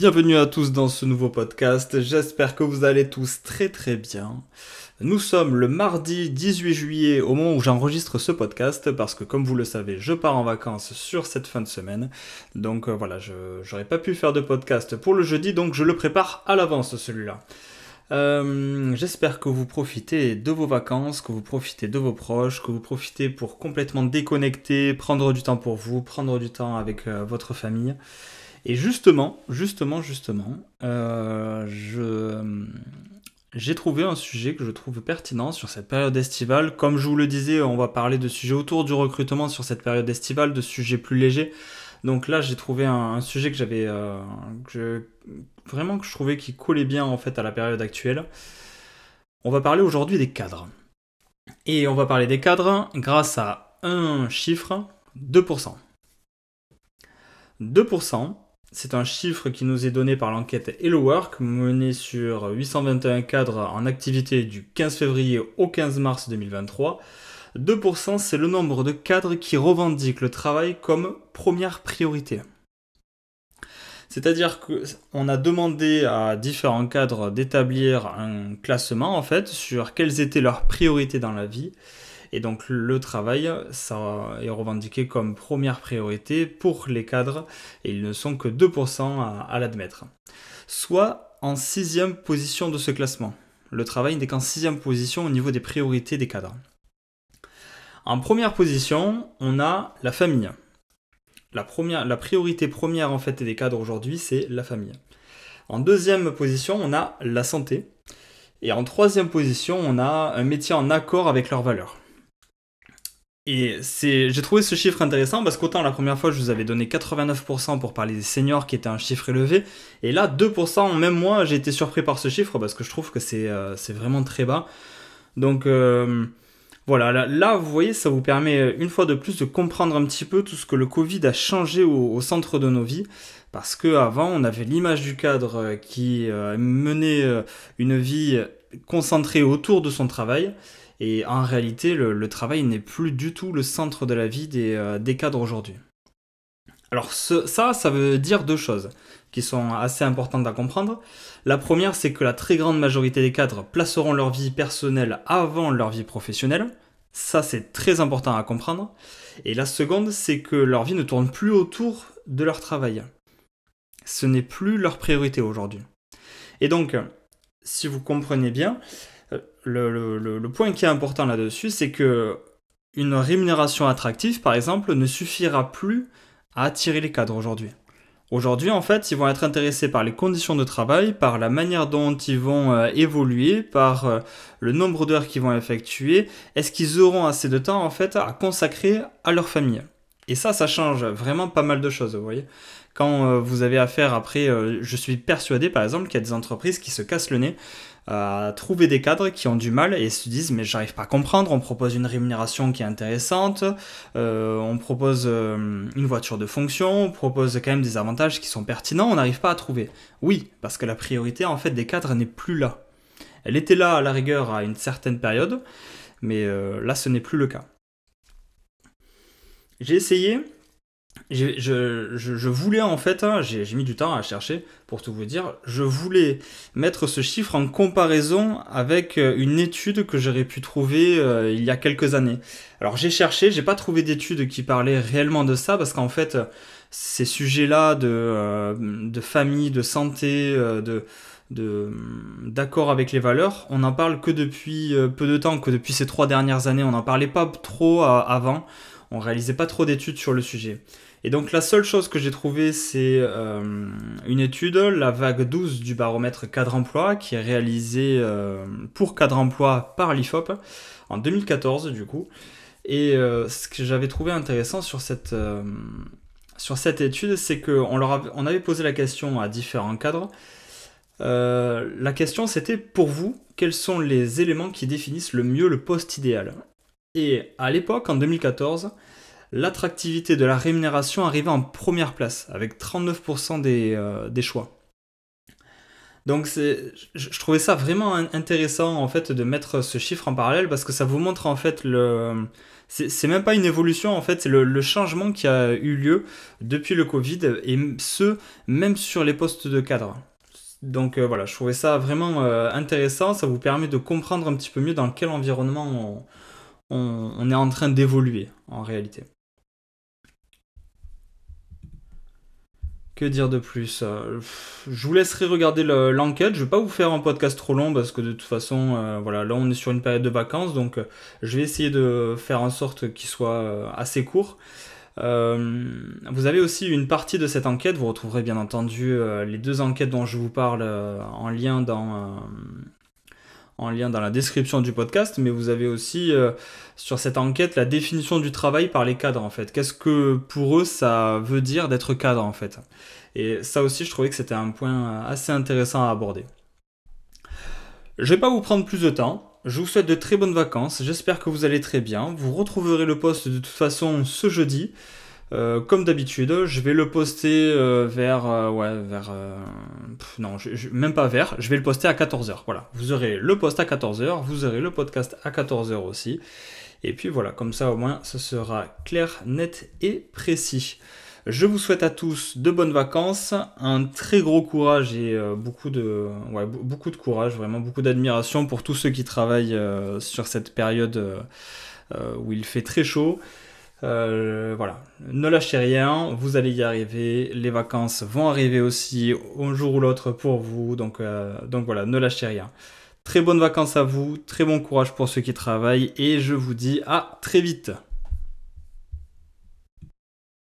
Bienvenue à tous dans ce nouveau podcast, j'espère que vous allez tous très très bien. Nous sommes le mardi 18 juillet au moment où j'enregistre ce podcast parce que comme vous le savez je pars en vacances sur cette fin de semaine. Donc euh, voilà, je n'aurais pas pu faire de podcast pour le jeudi donc je le prépare à l'avance celui-là. Euh, j'espère que vous profitez de vos vacances, que vous profitez de vos proches, que vous profitez pour complètement déconnecter, prendre du temps pour vous, prendre du temps avec euh, votre famille. Et justement, justement, justement, euh, j'ai trouvé un sujet que je trouve pertinent sur cette période estivale. Comme je vous le disais, on va parler de sujets autour du recrutement sur cette période estivale, de sujets plus légers. Donc là, j'ai trouvé un, sujet que j'avais, euh, vraiment que je trouvais qui collait bien en fait à la période actuelle. On va parler aujourd'hui des cadres. Et on va parler des cadres grâce à un chiffre, 2%. 2%, c'est un chiffre qui nous est donné par l'enquête Hello Work menée sur 821 cadres en activité du 15 février au 15 mars 2023. 2% c'est le nombre de cadres qui revendiquent le travail comme première priorité. C'est-à-dire qu'on a demandé à différents cadres d'établir un classement en fait sur quelles étaient leurs priorités dans la vie et donc le travail, ça est revendiqué comme première priorité pour les cadres, et ils ne sont que 2% à, l'admettre. Soit en sixième position de ce classement. Le travail n'est qu'en sixième position au niveau des priorités des cadres. En première position, on a la famille. La, première, la priorité première en fait des cadres aujourd'hui, c'est la famille. En deuxième position, on a la santé. Et en troisième position, on a un métier en accord avec leurs valeurs. Et c'est, j'ai trouvé ce chiffre intéressant parce qu'autant la première fois je vous avais donné 89% pour parler des seniors qui était un chiffre élevé, et là 2%, même moi j'ai été surpris par ce chiffre parce que je trouve que c'est, euh, vraiment très bas. Donc euh, voilà, là, vous voyez ça vous permet une fois de plus de comprendre un petit peu tout ce que le Covid a changé au, centre de nos vies. Parce qu'avant on avait l'image du cadre euh, qui menait une vie concentrée autour de son travail. Et en réalité, le, travail n'est plus du tout le centre de la vie des, euh, cadres aujourd'hui. Alors ça, ça veut dire deux choses qui sont assez importantes à comprendre. La première, c'est que la très grande majorité des cadres placeront leur vie personnelle avant leur vie professionnelle. Ça, c'est très important à comprendre. Et la seconde, c'est que leur vie ne tourne plus autour de leur travail. Ce n'est plus leur priorité aujourd'hui. Et donc, si vous comprenez bien, le, point qui est important là-dessus, c'est que une rémunération attractive, par exemple, ne suffira plus à attirer les cadres aujourd'hui. Aujourd'hui, en fait, ils vont être intéressés par les conditions de travail, par la manière dont ils vont euh, évoluer, par euh, le nombre d'heures qu'ils vont effectuer. Est-ce qu'ils auront assez de temps, en fait, à consacrer à leur famille? Et ça, ça change vraiment pas mal de choses, vous voyez. Quand euh, vous avez affaire après, je suis persuadé, par exemple, qu'il y a des entreprises qui se cassent le nez à trouver des cadres qui ont du mal et se disent mais j'arrive pas à comprendre, on propose une rémunération qui est intéressante, euh, on propose euh, une voiture de fonction, on propose quand même des avantages qui sont pertinents, on n'arrive pas à trouver. Oui, parce que la priorité en fait des cadres n'est plus là. Elle était là à la rigueur à une certaine période, mais euh, là ce n'est plus le cas. J'ai essayé je, voulais en fait, hein, j'ai mis du temps à chercher pour tout vous dire, je voulais mettre ce chiffre en comparaison avec euh, une étude que j'aurais pu trouver euh, il y a quelques années. Alors j'ai cherché, j'ai pas trouvé d'étude qui parlait réellement de ça parce qu'en fait ces sujets-là de, euh, famille, de santé, de d'accord avec les valeurs, on n'en parle que depuis peu de temps, que depuis ces trois dernières années, on n'en parlait pas trop avant, on réalisait pas trop d'études sur le sujet. Et donc la seule chose que j'ai trouvée, c'est euh, une étude, la vague 12 du baromètre cadre emploi, qui est réalisée euh, pour cadre emploi par l'IFOP en 2014 du coup. Et euh, ce que j'avais trouvé intéressant sur cette, sur cette étude, c'est qu'on leur on avait posé la question à différents cadres. La question c'était pour vous, quels sont les éléments qui définissent le mieux le poste idéal? Et à l'époque, en 2014, l'attractivité de la rémunération arrivait en première place, avec 39% des, des choix. Donc je trouvais ça vraiment intéressant en fait de mettre ce chiffre en parallèle parce que ça vous montre en fait le, c'est même pas une évolution en fait, c'est le, changement qui a eu lieu depuis le Covid et ce même sur les postes de cadre. Donc euh, voilà, je trouvais ça vraiment euh, intéressant, ça vous permet de comprendre un petit peu mieux dans quel environnement on est en train d'évoluer en réalité. Que dire de plus euh, Je vous laisserai regarder l'enquête. je vais pas vous faire un podcast trop long parce que de toute façon, euh, voilà, là on est sur une période de vacances, donc euh, je vais essayer de faire en sorte qu'il soit assez court. vous avez aussi une partie de cette enquête. Vous retrouverez bien entendu les deux enquêtes dont je vous parle en lien dans en lien dans la description du podcast, mais vous avez aussi euh, sur cette enquête la définition du travail par les cadres en fait. Qu'est-ce que pour eux ça veut dire d'être cadre en fait? Et ça aussi je trouvais que c'était un point assez intéressant à aborder. Je vais pas vous prendre plus de temps. Je vous souhaite de très bonnes vacances. J'espère que vous allez très bien. Vous retrouverez le post de toute façon ce jeudi. Euh, comme d'habitude, je vais le poster euh, vers, euh, ouais, vers, non, même pas vers, je vais le poster à 14h. Voilà, vous aurez le post à 14h, vous aurez le podcast à 14h aussi. Et puis voilà, comme ça au moins, ce sera clair, net et précis. Je vous souhaite à tous de bonnes vacances, un très gros courage et beaucoup, de, ouais, beaucoup de courage, vraiment beaucoup d'admiration pour tous ceux qui travaillent sur cette période où il fait très chaud. Euh, voilà, ne lâchez rien, vous allez y arriver. Les vacances vont arriver aussi un jour ou l'autre pour vous. Donc, euh, donc voilà, ne lâchez rien. Très bonnes vacances à vous, très bon courage pour ceux qui travaillent et je vous dis à très vite.